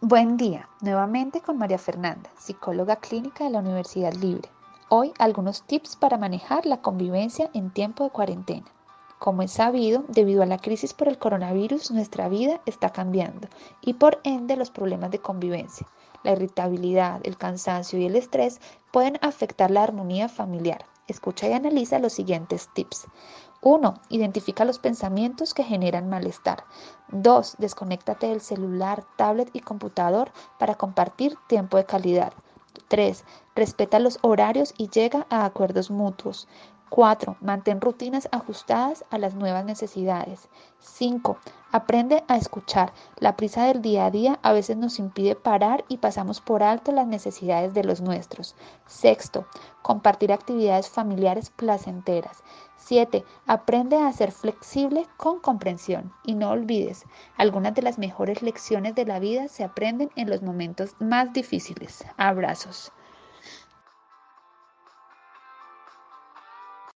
Buen día, nuevamente con María Fernanda, psicóloga clínica de la Universidad Libre. Hoy algunos tips para manejar la convivencia en tiempo de cuarentena. Como es sabido, debido a la crisis por el coronavirus, nuestra vida está cambiando y por ende los problemas de convivencia. La irritabilidad, el cansancio y el estrés pueden afectar la armonía familiar. Escucha y analiza los siguientes tips. 1. Identifica los pensamientos que generan malestar. 2. Desconéctate del celular, tablet y computador para compartir tiempo de calidad. 3. Respeta los horarios y llega a acuerdos mutuos. 4. Mantén rutinas ajustadas a las nuevas necesidades. 5. Aprende a escuchar. La prisa del día a día a veces nos impide parar y pasamos por alto las necesidades de los nuestros. Sexto, compartir actividades familiares placenteras. 7. Aprende a ser flexible con comprensión. Y no olvides, algunas de las mejores lecciones de la vida se aprenden en los momentos más difíciles. Abrazos.